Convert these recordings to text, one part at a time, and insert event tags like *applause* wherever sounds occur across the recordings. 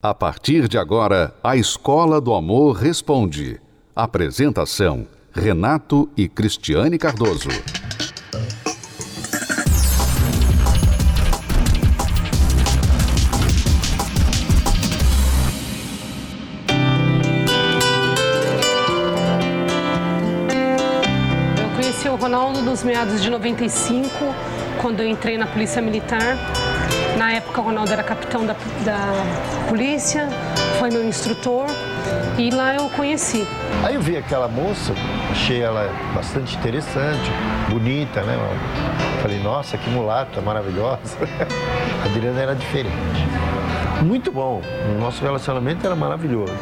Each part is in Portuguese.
A partir de agora, a Escola do Amor Responde. Apresentação: Renato e Cristiane Cardoso. Eu conheci o Ronaldo nos meados de 95, quando eu entrei na Polícia Militar. Na época, o Ronaldo era capitão da, da polícia, foi meu instrutor e lá eu conheci. Aí eu vi aquela moça, achei ela bastante interessante, bonita, né? Falei, nossa, que mulata maravilhosa. *laughs* A Adriana era diferente. Muito bom. O nosso relacionamento era maravilhoso.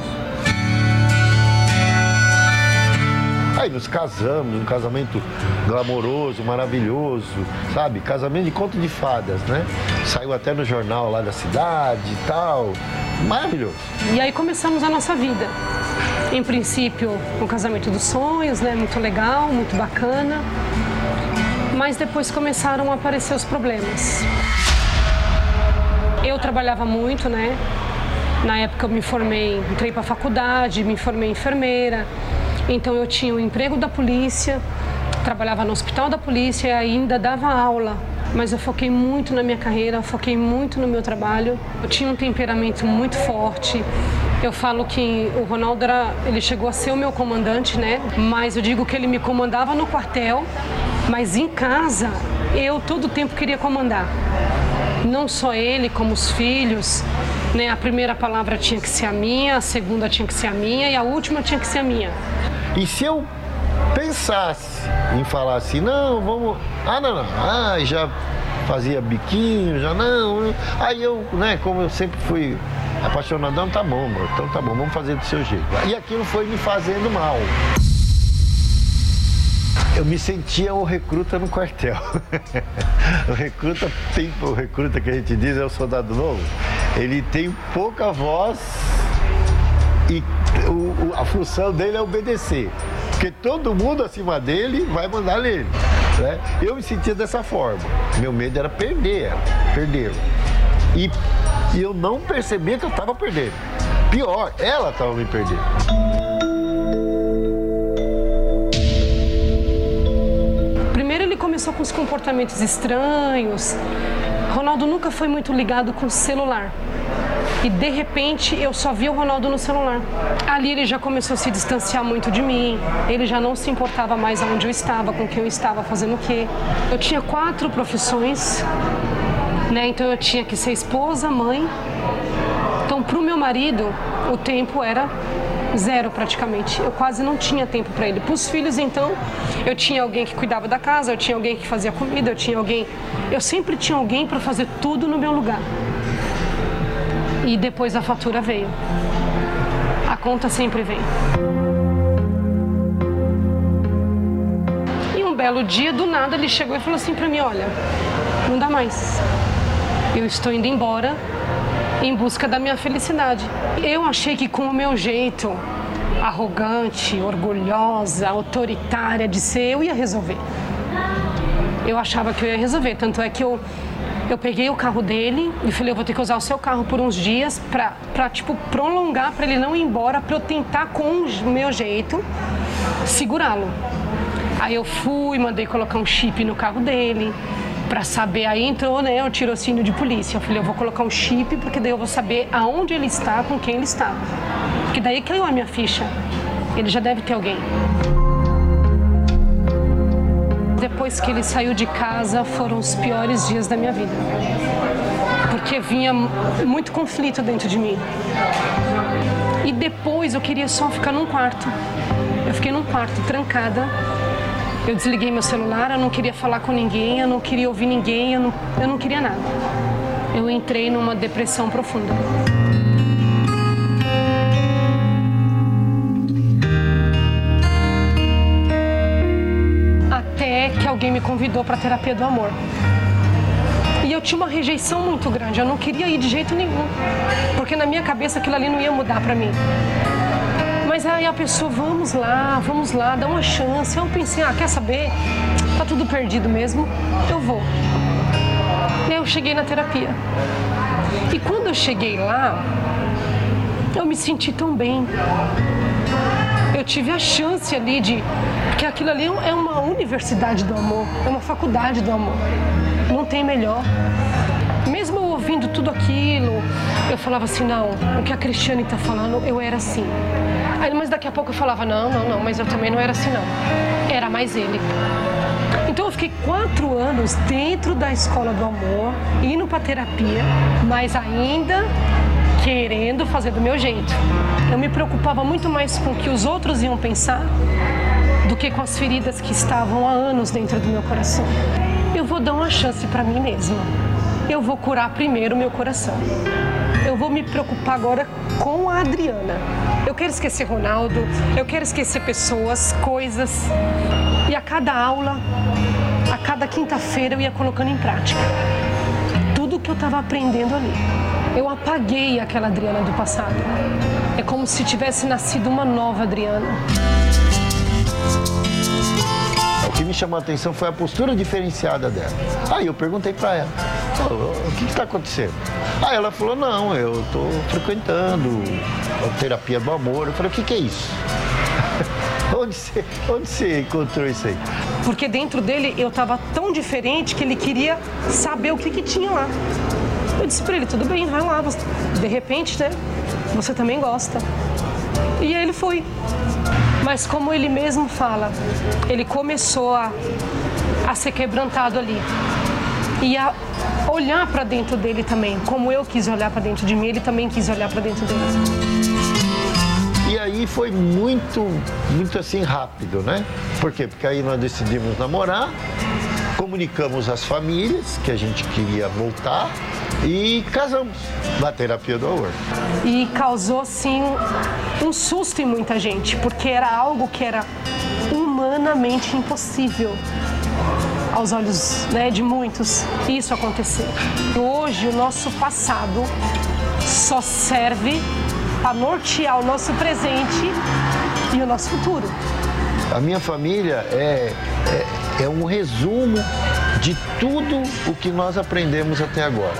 Aí nos casamos, um casamento glamouroso, maravilhoso, sabe? Casamento de conto de fadas, né? Saiu até no jornal lá da cidade e tal. Maravilhoso. E aí começamos a nossa vida. Em princípio, um casamento dos sonhos, né? Muito legal, muito bacana. Mas depois começaram a aparecer os problemas. Eu trabalhava muito, né? Na época eu me formei, entrei para faculdade, me formei enfermeira. Então eu tinha o emprego da polícia, trabalhava no hospital da polícia e ainda dava aula. Mas eu foquei muito na minha carreira, foquei muito no meu trabalho. Eu tinha um temperamento muito forte. Eu falo que o Ronaldo era, ele chegou a ser o meu comandante, né? Mas eu digo que ele me comandava no quartel, mas em casa eu todo o tempo queria comandar. Não só ele, como os filhos. Né? A primeira palavra tinha que ser a minha, a segunda tinha que ser a minha e a última tinha que ser a minha. E se eu pensasse em falar assim, não, vamos. Ah, não, não. Ah, já fazia biquinho, já não. Aí eu, né, como eu sempre fui apaixonadão, tá bom, mano. Então tá bom, vamos fazer do seu jeito. E aquilo foi me fazendo mal. Eu me sentia o recruta no quartel. *laughs* o recruta tem, o recruta que a gente diz é o soldado novo. Ele tem pouca voz e a função dele é obedecer. Porque todo mundo acima dele vai mandar nele. Né? Eu me sentia dessa forma. Meu medo era perder ela, perdê-la. E, e eu não percebia que eu estava perdendo. Pior, ela estava me perdendo. Primeiro ele começou com os comportamentos estranhos. Ronaldo nunca foi muito ligado com o celular. E de repente eu só vi o Ronaldo no celular. Ali ele já começou a se distanciar muito de mim. Ele já não se importava mais aonde eu estava, com quem eu estava, fazendo o quê. Eu tinha quatro profissões, né? Então eu tinha que ser esposa, mãe. Então pro meu marido o tempo era zero praticamente. Eu quase não tinha tempo para ele. Para os filhos, então, eu tinha alguém que cuidava da casa, eu tinha alguém que fazia comida, eu tinha alguém. Eu sempre tinha alguém para fazer tudo no meu lugar. E depois a fatura veio. A conta sempre vem. E um belo dia, do nada, ele chegou e falou assim para mim: Olha, não dá mais. Eu estou indo embora em busca da minha felicidade. Eu achei que com o meu jeito arrogante, orgulhosa, autoritária de ser, eu ia resolver. Eu achava que eu ia resolver, tanto é que eu eu peguei o carro dele e falei, eu vou ter que usar o seu carro por uns dias pra, pra tipo, prolongar, pra ele não ir embora, pra eu tentar com o meu jeito segurá-lo. Aí eu fui, mandei colocar um chip no carro dele, pra saber, aí entrou, né, o tirocínio de polícia. Eu falei, eu vou colocar um chip, porque daí eu vou saber aonde ele está, com quem ele está. Porque daí caiu a minha ficha. Ele já deve ter alguém. Depois que ele saiu de casa, foram os piores dias da minha vida. Porque vinha muito conflito dentro de mim. E depois eu queria só ficar num quarto. Eu fiquei num quarto, trancada. Eu desliguei meu celular, eu não queria falar com ninguém, eu não queria ouvir ninguém, eu não, eu não queria nada. Eu entrei numa depressão profunda. Alguém me convidou para terapia do amor. E eu tinha uma rejeição muito grande, eu não queria ir de jeito nenhum, porque na minha cabeça aquilo ali não ia mudar para mim. Mas aí a pessoa, vamos lá, vamos lá, dá uma chance. Eu pensei, ah, quer saber? Tá tudo perdido mesmo, eu vou. E aí eu cheguei na terapia. E quando eu cheguei lá, Eu me senti tão bem. Tive a chance ali de. Porque aquilo ali é uma universidade do amor, é uma faculdade do amor. Não tem melhor. Mesmo ouvindo tudo aquilo, eu falava assim: não, o que a Cristiane está falando, eu era assim. Aí, mas daqui a pouco eu falava: não, não, não, mas eu também não era assim, não. Era mais ele. Então eu fiquei quatro anos dentro da escola do amor, indo para terapia, mas ainda querendo fazer do meu jeito. Eu me preocupava muito mais com o que os outros iam pensar do que com as feridas que estavam há anos dentro do meu coração. Eu vou dar uma chance para mim mesma. Eu vou curar primeiro o meu coração. Eu vou me preocupar agora com a Adriana. Eu quero esquecer Ronaldo, eu quero esquecer pessoas, coisas. E a cada aula, a cada quinta-feira eu ia colocando em prática tudo que eu estava aprendendo ali. Eu apaguei aquela Adriana do passado. É como se tivesse nascido uma nova Adriana. O que me chamou a atenção foi a postura diferenciada dela. Aí eu perguntei para ela, o que está acontecendo? Aí ela falou, não, eu estou frequentando a terapia do amor. Eu falei, o que, que é isso? *laughs* onde, você, onde você encontrou isso aí? Porque dentro dele eu estava tão diferente que ele queria saber o que, que tinha lá. Eu disse para ele, tudo bem, vai lá. De repente, né? Você também gosta. E ele foi. Mas como ele mesmo fala, ele começou a, a ser quebrantado ali. E a olhar para dentro dele também. Como eu quis olhar para dentro de mim, ele também quis olhar para dentro dele. E aí foi muito, muito assim rápido, né? Por quê? Porque aí nós decidimos namorar, comunicamos às famílias que a gente queria voltar e casamos na terapia do amor. E causou, sim, um susto em muita gente, porque era algo que era humanamente impossível aos olhos né, de muitos isso acontecer. Hoje, o nosso passado só serve para nortear o nosso presente e o nosso futuro. A minha família é, é, é um resumo de tudo o que nós aprendemos até agora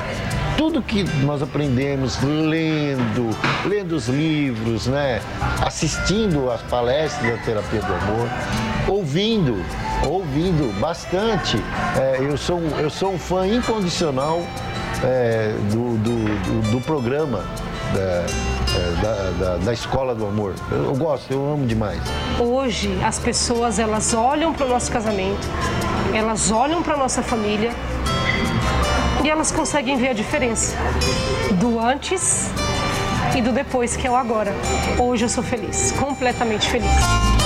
tudo que nós aprendemos lendo, lendo os livros, né? assistindo às palestras da terapia do amor, ouvindo, ouvindo bastante. É, eu, sou, eu sou um fã incondicional é, do, do, do, do, programa. Da, da, da, da, escola do amor. Eu, eu, gosto, eu amo demais. Hoje as pessoas elas olham para o nosso casamento, elas olham para nossa família e elas conseguem ver a diferença do antes e do depois, que é o agora. Hoje eu sou feliz, completamente feliz.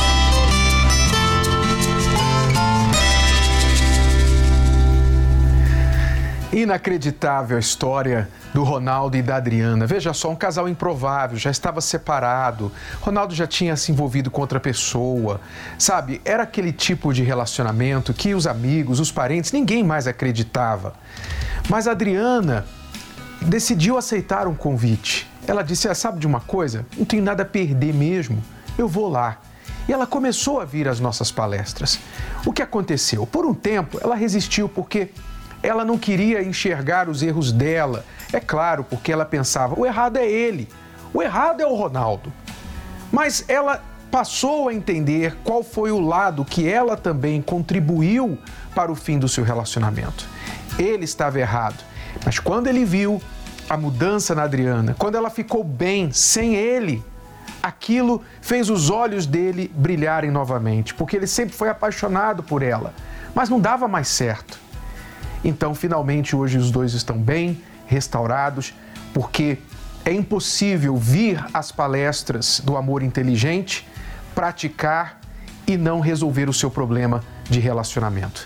Inacreditável a história do Ronaldo e da Adriana. Veja só, um casal improvável, já estava separado. Ronaldo já tinha se envolvido com outra pessoa. Sabe, era aquele tipo de relacionamento que os amigos, os parentes, ninguém mais acreditava. Mas a Adriana decidiu aceitar um convite. Ela disse: ah, Sabe de uma coisa? Não tenho nada a perder mesmo. Eu vou lá. E ela começou a vir às nossas palestras. O que aconteceu? Por um tempo, ela resistiu porque ela não queria enxergar os erros dela. É claro, porque ela pensava: o errado é ele, o errado é o Ronaldo. Mas ela passou a entender qual foi o lado que ela também contribuiu para o fim do seu relacionamento ele estava errado. Mas quando ele viu a mudança na Adriana, quando ela ficou bem sem ele, aquilo fez os olhos dele brilharem novamente, porque ele sempre foi apaixonado por ela, mas não dava mais certo. Então, finalmente, hoje os dois estão bem, restaurados, porque é impossível vir às palestras do amor inteligente, praticar e não resolver o seu problema de relacionamento.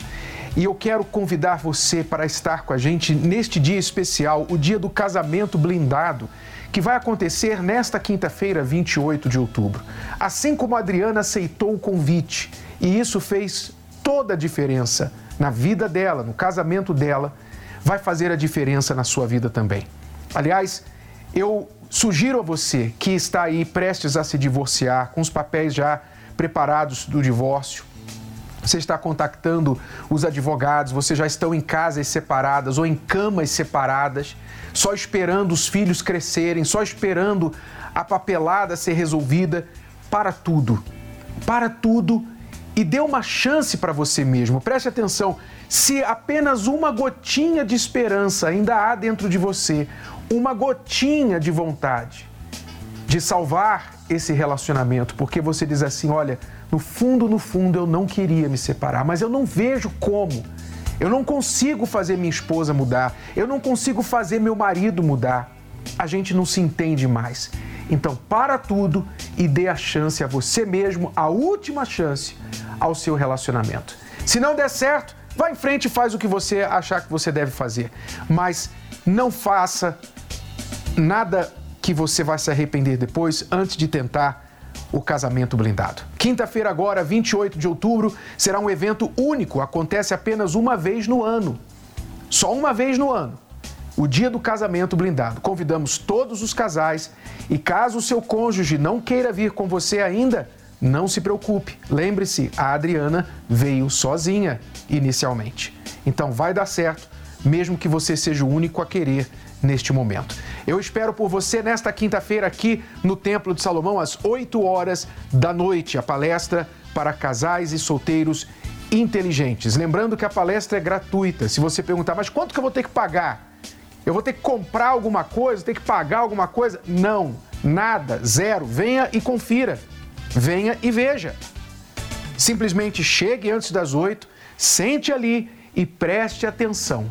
E eu quero convidar você para estar com a gente neste dia especial, o dia do casamento blindado, que vai acontecer nesta quinta-feira, 28 de outubro. Assim como a Adriana aceitou o convite, e isso fez toda a diferença na vida dela, no casamento dela, vai fazer a diferença na sua vida também. Aliás, eu sugiro a você que está aí prestes a se divorciar, com os papéis já preparados do divórcio, Você está contactando os advogados, vocês já estão em casas separadas ou em camas separadas, só esperando os filhos crescerem, só esperando a papelada ser resolvida. Para tudo. Para tudo e dê uma chance para você mesmo. Preste atenção. Se apenas uma gotinha de esperança ainda há dentro de você, uma gotinha de vontade de salvar esse relacionamento, porque você diz assim: olha, no fundo, no fundo, eu não queria me separar, mas eu não vejo como. Eu não consigo fazer minha esposa mudar, eu não consigo fazer meu marido mudar. A gente não se entende mais. Então, para tudo e dê a chance a você mesmo, a última chance ao seu relacionamento. Se não der certo, vá em frente e faz o que você achar que você deve fazer. Mas não faça nada que você vai se arrepender depois antes de tentar o casamento blindado. Quinta-feira, agora, 28 de outubro, será um evento único, acontece apenas uma vez no ano. Só uma vez no ano. O dia do casamento blindado. Convidamos todos os casais e caso o seu cônjuge não queira vir com você ainda, não se preocupe. Lembre-se, a Adriana veio sozinha inicialmente. Então vai dar certo, mesmo que você seja o único a querer neste momento. Eu espero por você nesta quinta-feira aqui no Templo de Salomão às 8 horas da noite, a palestra para casais e solteiros inteligentes. Lembrando que a palestra é gratuita. Se você perguntar, mas quanto que eu vou ter que pagar? Eu vou ter que comprar alguma coisa, ter que pagar alguma coisa? Não, nada, zero. Venha e confira. Venha e veja. Simplesmente chegue antes das oito, sente ali e preste atenção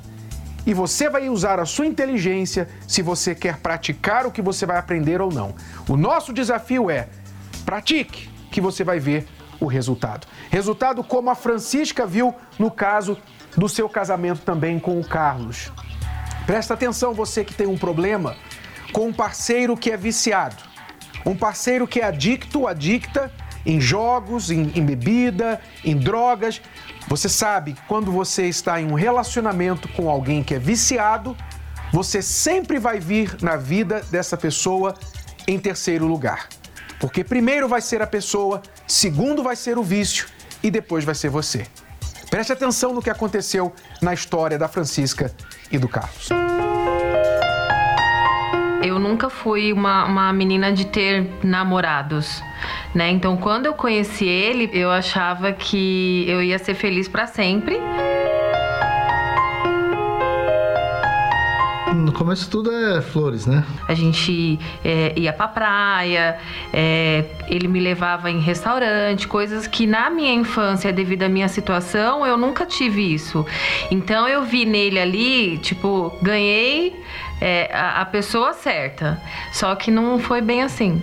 e você vai usar a sua inteligência se você quer praticar o que você vai aprender ou não. O nosso desafio é pratique, que você vai ver o resultado. Resultado como a Francisca viu no caso do seu casamento também com o Carlos. Presta atenção, você que tem um problema com um parceiro que é viciado, um parceiro que é adicto, adicta em jogos, em, em bebida, em drogas. Você sabe, quando você está em um relacionamento com alguém que é viciado, você sempre vai vir na vida dessa pessoa em terceiro lugar. Porque primeiro vai ser a pessoa, segundo vai ser o vício e depois vai ser você. Preste atenção no que aconteceu na história da Francisca e do Carlos. Eu nunca fui uma, uma menina de ter namorados né? Então, quando eu conheci ele, eu achava que eu ia ser feliz para sempre. No começo tudo é flores, né? A gente é, ia pra praia, é, ele me levava em restaurante, coisas que na minha infância, devido à minha situação, eu nunca tive isso. Então eu vi nele ali, tipo, ganhei é, a, a pessoa certa. Só que não foi bem assim.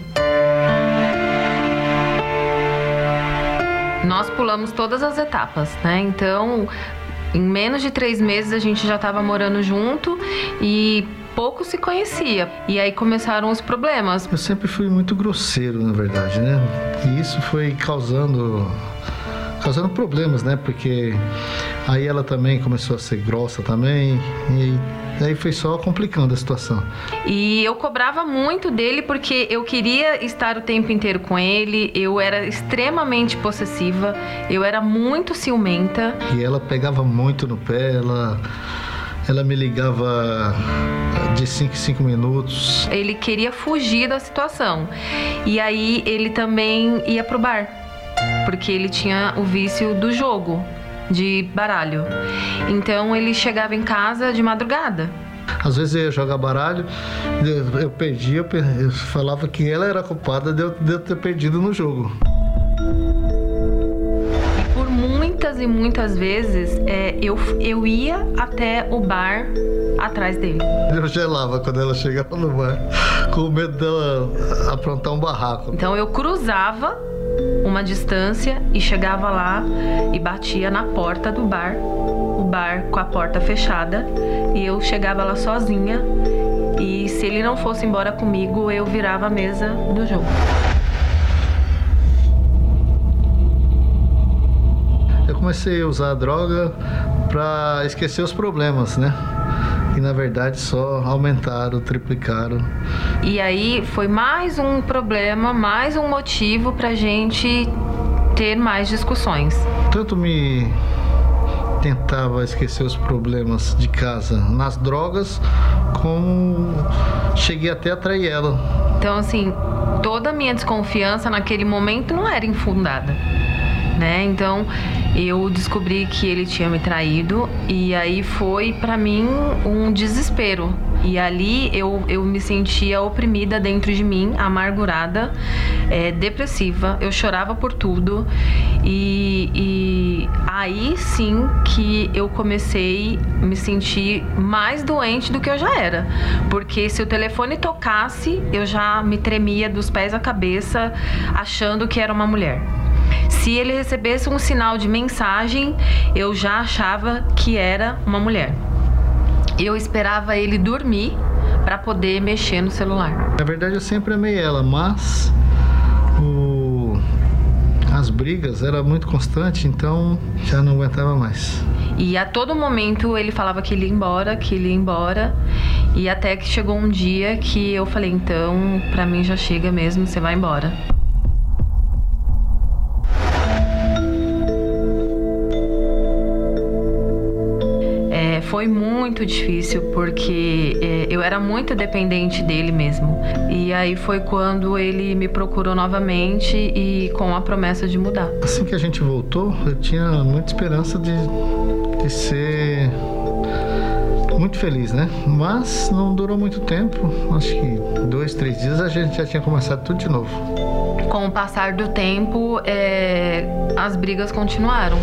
Nós pulamos todas as etapas, né? Então, em menos de três meses a gente já estava morando junto e pouco se conhecia. E aí começaram os problemas. Eu sempre fui muito grosseiro, na verdade, né? E isso foi causando causando problemas, né? Porque aí ela também começou a ser grossa também e aí foi só complicando a situação. E eu cobrava muito dele porque eu queria estar o tempo inteiro com ele, eu era extremamente possessiva, eu era muito ciumenta. E ela pegava muito no pé, ela ela me ligava de 5 em 5 minutos. Ele queria fugir da situação. E aí ele também ia pro bar porque ele tinha o vício do jogo de baralho. Então ele chegava em casa de madrugada. Às vezes eu ia jogar baralho, eu, eu perdia, eu, falava que ela era culpada de eu, de eu ter perdido no jogo. Por muitas e muitas vezes é, eu, eu ia até o bar atrás dele. Eu gelava quando ela chegava no bar, com medo dela aprontar um barraco. Então eu cruzava uma distância e chegava lá e batia na porta do bar, o bar com a porta fechada, e eu chegava lá sozinha. E se ele não fosse embora comigo, eu virava a mesa do jogo. Eu comecei a usar a droga para esquecer os problemas, né? Que na verdade só aumentaram, triplicaram. E aí foi mais um problema, mais um motivo para gente ter mais discussões. Tanto me tentava esquecer os problemas de casa nas drogas, como cheguei até a trair ela. Então, assim, toda a minha desconfiança naquele momento não era infundada. Né? Então eu descobri que ele tinha me traído e aí foi para mim um desespero, e ali eu, eu me sentia oprimida dentro de mim, amargurada, é, depressiva. Eu chorava por tudo. E, e aí sim que eu comecei a me sentir mais doente do que eu já era. Porque se o telefone tocasse, eu já me tremia dos pés à cabeça, achando que era uma mulher. Se ele recebesse um sinal de mensagem, eu já achava que era uma mulher eu esperava ele dormir para poder mexer no celular. Na verdade, eu sempre amei ela, mas o... as brigas era muito constante, então já não aguentava mais. E a todo momento ele falava que ele ia embora, que ele ia embora. E até que chegou um dia que eu falei: então, para mim já chega mesmo, você vai embora. Foi muito difícil porque é, eu era muito dependente dele mesmo. E aí foi quando ele me procurou novamente e com a promessa de mudar. Assim que a gente voltou, eu tinha muita esperança de, de ser muito feliz, né? Mas não durou muito tempo. Acho que dois, três dias a gente já tinha começado tudo de novo. Com o passar do tempo, é, as brigas continuaram.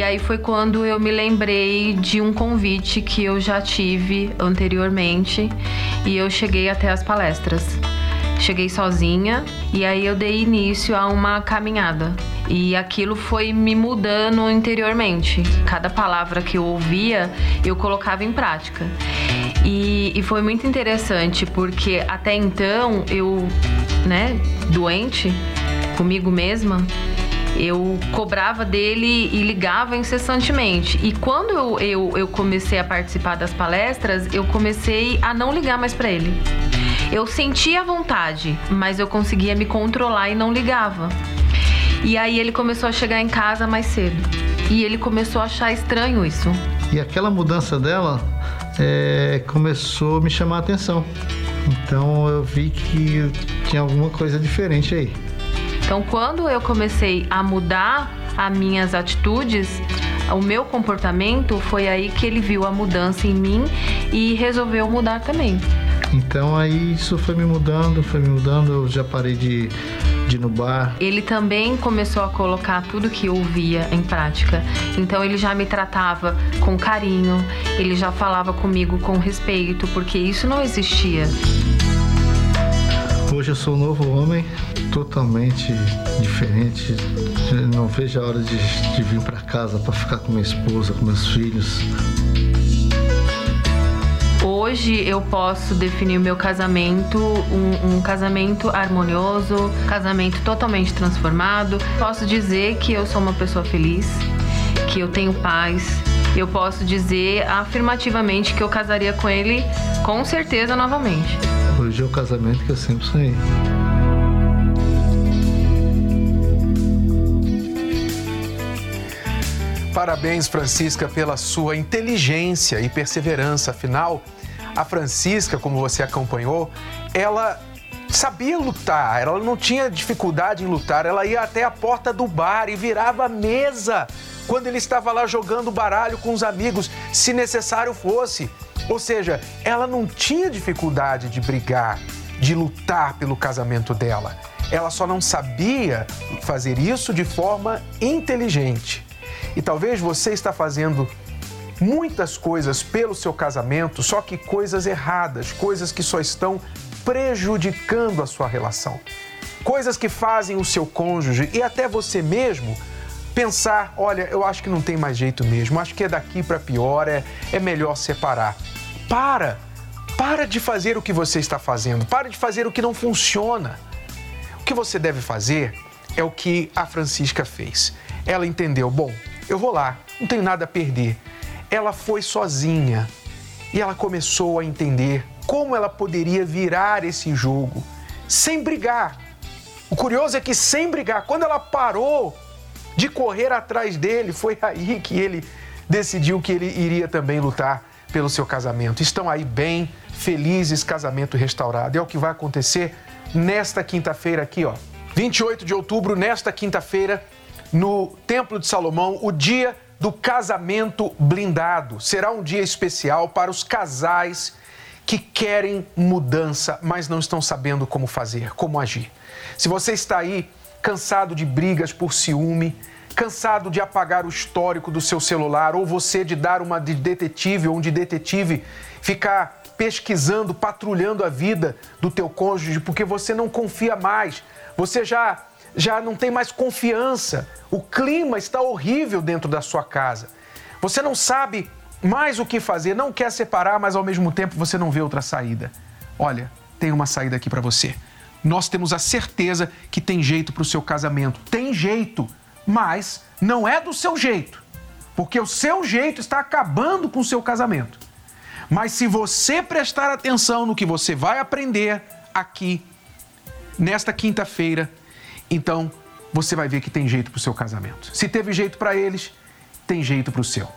E aí foi quando eu me lembrei de um convite que eu já tive anteriormente e eu cheguei até as palestras. Cheguei sozinha e aí eu dei início a uma caminhada. E aquilo foi me mudando interiormente. Cada palavra que eu ouvia, eu colocava em prática. E, e foi muito interessante porque até então eu, né, doente comigo mesma, eu cobrava dele e ligava incessantemente. E quando eu, eu, eu comecei a participar das palestras, eu comecei a não ligar mais para ele. Eu sentia vontade, mas eu conseguia me controlar e não ligava. E aí ele começou a chegar em casa mais cedo. E ele começou a achar estranho isso. E aquela mudança dela é, começou a me chamar a atenção. Então eu vi que tinha alguma coisa diferente aí. Então, quando eu comecei a mudar as minhas atitudes, o meu comportamento, foi aí que ele viu a mudança em mim e resolveu mudar também. Então aí isso foi me mudando, foi me mudando, eu já parei de, de ir no bar. Ele também começou a colocar tudo que eu ouvia em prática. Então ele já me tratava com carinho, ele já falava comigo com respeito, porque isso não existia. Hoje eu sou um novo homem, totalmente diferente. não vejo a hora de, de vir para casa para ficar com minha esposa, com meus filhos. Hoje eu posso definir o meu casamento um, um, casamento harmonioso, casamento totalmente transformado. Posso dizer que eu sou uma pessoa feliz, que eu tenho paz. Eu posso dizer afirmativamente que eu casaria com ele com certeza novamente. Hoje é o casamento que eu sempre sonhei. Parabéns, Francisca, pela sua inteligência e perseverança. Afinal, a Francisca, como você acompanhou, ela sabia lutar, ela não tinha dificuldade em lutar, ela ia até a porta do bar e virava a mesa quando ele estava lá jogando baralho com os amigos, se necessário fosse. Ou seja, ela não tinha dificuldade de brigar, de lutar pelo casamento dela. Ela só não sabia fazer isso de forma inteligente. E talvez você está fazendo muitas coisas pelo seu casamento, só que coisas erradas, coisas que só estão prejudicando a sua relação. Coisas que fazem o seu cônjuge e até você mesmo pensar: olha, eu acho que não tem mais jeito mesmo, acho que é daqui para pior, é, é melhor separar. Para! Para de fazer o que você está fazendo, para de fazer o que não funciona. O que você deve fazer é o que a Francisca fez. Ela entendeu: bom, eu vou lá, não tenho nada a perder. Ela foi sozinha e ela começou a entender como ela poderia virar esse jogo sem brigar. O curioso é que sem brigar, quando ela parou de correr atrás dele, foi aí que ele decidiu que ele iria também lutar pelo seu casamento. Estão aí bem felizes, casamento restaurado. É o que vai acontecer nesta quinta-feira aqui, ó. 28 de outubro, nesta quinta-feira, no Templo de Salomão, o dia do casamento blindado. Será um dia especial para os casais que querem mudança, mas não estão sabendo como fazer, como agir. Se você está aí cansado de brigas por ciúme, cansado de apagar o histórico do seu celular, ou você de dar uma de detetive ou um de detetive ficar pesquisando, patrulhando a vida do teu cônjuge porque você não confia mais, você já já não tem mais confiança, o clima está horrível dentro da sua casa. Você não sabe mais o que fazer, não quer separar, mas ao mesmo tempo você não vê outra saída. Olha, tem uma saída aqui para você. Nós temos a certeza que tem jeito para o seu casamento. Tem jeito mas não é do seu jeito, porque o seu jeito está acabando com o seu casamento. Mas se você prestar atenção no que você vai aprender aqui, nesta quinta-feira, então você vai ver que tem jeito para o seu casamento. Se teve jeito para eles, tem jeito para o seu.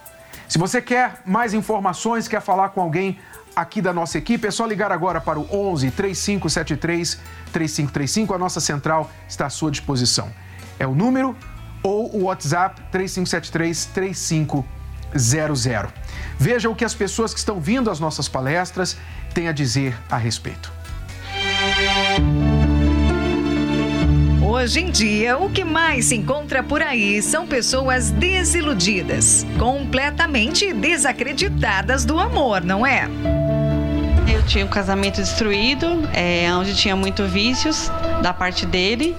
Se você quer mais informações, quer falar com alguém aqui da nossa equipe, é só ligar agora para o 11 3573 3535. A nossa central está à sua disposição. É o número ou o WhatsApp 3573 3500. Veja o que as pessoas que estão vindo às nossas palestras têm a dizer a respeito. Hoje em dia, o que mais se encontra por aí são pessoas desiludidas, completamente desacreditadas do amor, não é? Eu tinha um casamento destruído, é, onde tinha muito vícios da parte dele.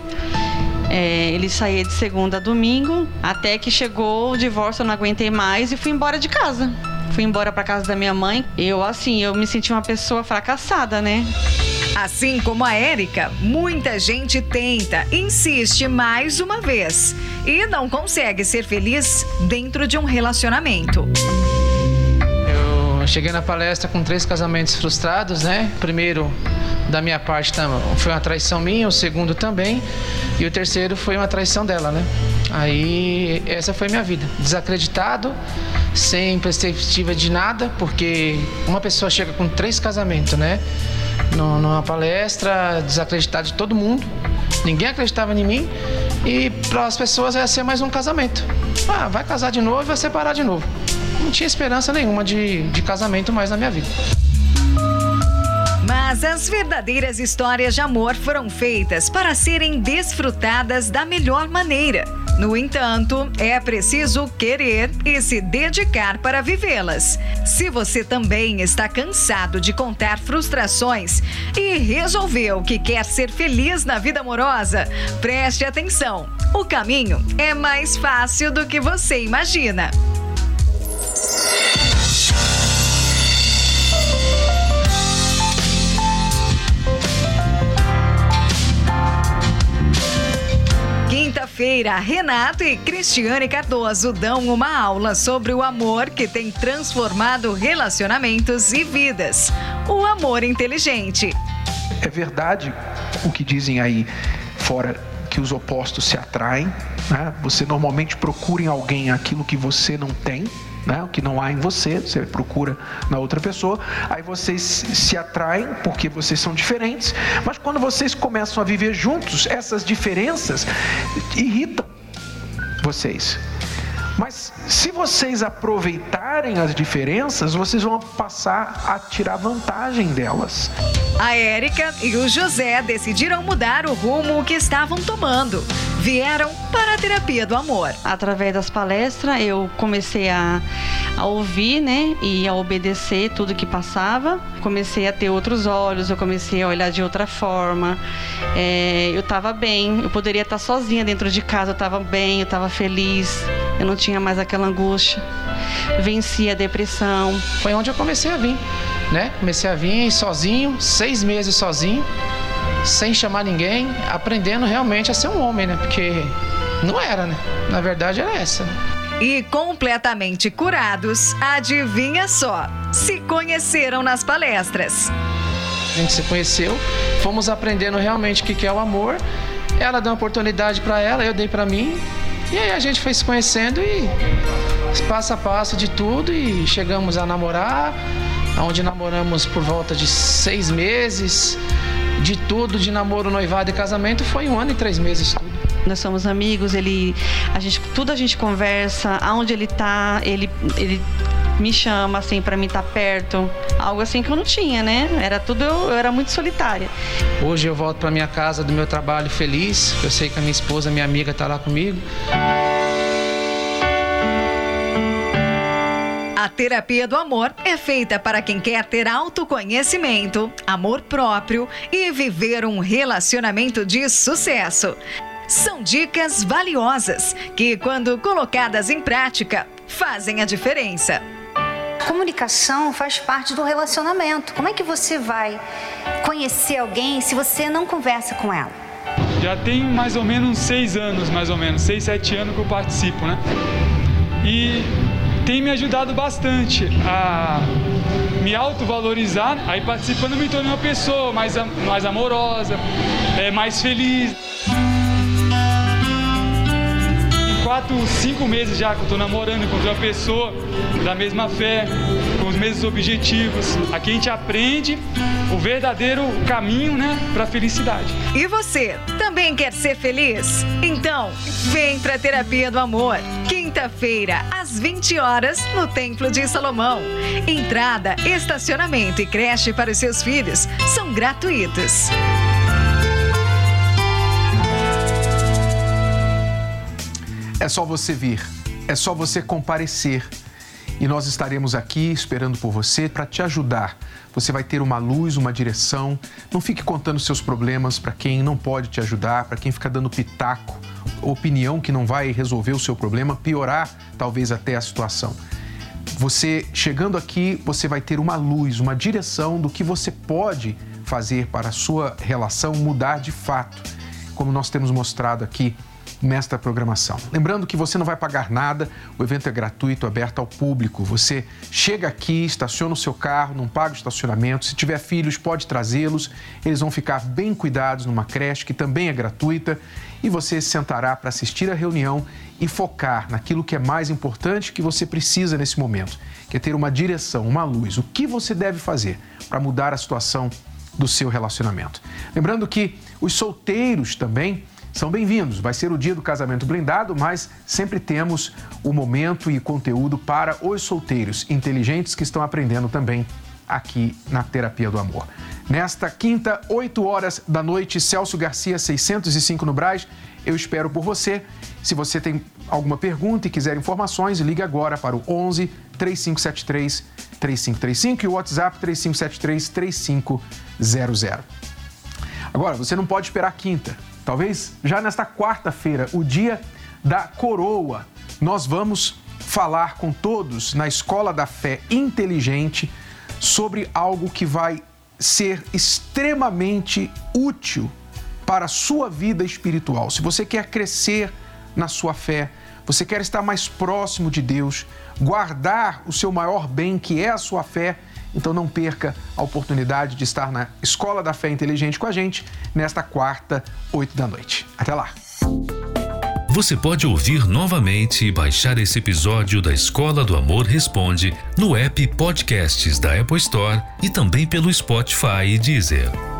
É, ele saía de segunda a domingo, até que chegou o divórcio, eu não aguentei mais e fui embora de casa. Fui embora para casa da minha mãe. Eu, assim, eu me senti uma pessoa fracassada, né? Assim como a Érica, muita gente tenta, insiste mais uma vez e não consegue ser feliz dentro de um relacionamento. Cheguei na palestra com três casamentos frustrados, né? Primeiro, da minha parte foi uma traição minha, o segundo também, e o terceiro foi uma traição dela, né? Aí essa foi minha vida, desacreditado, sem perspectiva de nada, porque uma pessoa chega com três casamentos, né? Numa palestra, desacreditado de todo mundo, ninguém acreditava em mim, e para as pessoas ia ser mais um casamento. Ah, vai casar de novo e vai separar de novo. Não tinha esperança nenhuma de, de casamento mais na minha vida. Mas as verdadeiras histórias de amor foram feitas para serem desfrutadas da melhor maneira. No entanto, é preciso querer e se dedicar para vivê-las. Se você também está cansado de contar frustrações e resolveu que quer ser feliz na vida amorosa, preste atenção. O caminho é mais fácil do que você imagina. Quinta-feira, Renato e Cristiane Cardoso dão uma aula sobre o amor que tem transformado relacionamentos e vidas. O amor inteligente. É verdade o que dizem aí fora que os opostos se atraem. Né? Você normalmente procura em alguém aquilo que você não tem né? o que não há em você, você procura na outra pessoa, aí vocês se atraem porque vocês são diferentes, mas quando vocês começam a viver juntos, essas diferenças irritam vocês. Mas se vocês aproveitarem as diferenças, vocês vão passar a tirar vantagem delas. A Érica e o José decidiram mudar o rumo que estavam tomando vieram para a terapia do amor. Através das palestras, eu comecei a, a ouvir, né, e a obedecer tudo que passava. Comecei a ter outros olhos, eu comecei a olhar de outra forma. É, eu estava bem, eu poderia estar sozinha dentro de casa, eu estava bem, eu estava feliz, eu não tinha mais aquela angústia. Venci a depressão. Foi onde eu comecei a vir, né? Comecei a vir sozinho, seis meses sozinho sem chamar ninguém, aprendendo realmente a ser um homem, né? Porque não era, né? Na verdade era essa. Né? E completamente curados, adivinha só, se conheceram nas palestras. A gente se conheceu, fomos aprendendo realmente o que é o amor. Ela deu uma oportunidade para ela, eu dei para mim. E aí a gente foi se conhecendo e passo a passo de tudo e chegamos a namorar, onde namoramos por volta de seis meses. De tudo, de namoro, noivado e casamento, foi um ano e três meses tudo. Nós somos amigos, ele, a gente, tudo a gente conversa, aonde ele tá, ele, ele me chama assim para mim estar tá perto, algo assim que eu não tinha, né? Era tudo eu, eu era muito solitária. Hoje eu volto para minha casa do meu trabalho feliz, eu sei que a minha esposa, minha amiga está lá comigo. A terapia do amor é feita para quem quer ter autoconhecimento, amor próprio e viver um relacionamento de sucesso. São dicas valiosas que, quando colocadas em prática, fazem a diferença. Comunicação faz parte do relacionamento. Como é que você vai conhecer alguém se você não conversa com ela? Já tem mais ou menos seis anos, mais ou menos, seis, sete anos que eu participo, né? E tem me ajudado bastante a me autovalorizar. Aí participando me tornei uma pessoa mais, mais amorosa, é, mais feliz. Quatro, cinco meses já que eu tô namorando, encontrei uma pessoa da mesma fé, com os mesmos objetivos. Aqui a gente aprende o verdadeiro caminho, né, para felicidade. E você, também quer ser feliz? Então, vem pra Terapia do Amor. Quinta-feira, às 20 horas, no Templo de Salomão. Entrada, estacionamento e creche para os seus filhos são gratuitos. É só você vir, é só você comparecer. E nós estaremos aqui esperando por você para te ajudar. Você vai ter uma luz, uma direção. Não fique contando seus problemas para quem não pode te ajudar, para quem fica dando pitaco, opinião que não vai resolver o seu problema, piorar talvez até a situação. Você chegando aqui, você vai ter uma luz, uma direção do que você pode fazer para a sua relação mudar de fato. Como nós temos mostrado aqui nesta programação. Lembrando que você não vai pagar nada, o evento é gratuito, aberto ao público. Você chega aqui, estaciona o seu carro, não paga o estacionamento. Se tiver filhos, pode trazê-los. Eles vão ficar bem cuidados numa creche que também é gratuita e você se sentará para assistir a reunião e focar naquilo que é mais importante que você precisa nesse momento, que é ter uma direção, uma luz. O que você deve fazer para mudar a situação do seu relacionamento? Lembrando que os solteiros também são bem-vindos. Vai ser o dia do casamento blindado, mas sempre temos o momento e conteúdo para os solteiros inteligentes que estão aprendendo também aqui na Terapia do Amor. Nesta quinta, 8 horas da noite, Celso Garcia, 605 no Braz. Eu espero por você. Se você tem alguma pergunta e quiser informações, ligue agora para o 11 3573 3535 e o WhatsApp 3573 3500. Agora, você não pode esperar quinta talvez já nesta quarta-feira, o dia da coroa, nós vamos falar com todos na Escola da Fé Inteligente sobre algo que vai ser extremamente útil para a sua vida espiritual. Se você quer crescer na sua fé, você quer estar mais próximo de Deus, guardar o seu maior bem, que é a sua fé, então não perca a oportunidade de estar na Escola da Fé Inteligente com a gente nesta quarta, oito da noite. Até lá! Você pode ouvir novamente e baixar esse episódio da Escola do Amor Responde no app Podcasts da Apple Store e também pelo Spotify e Deezer.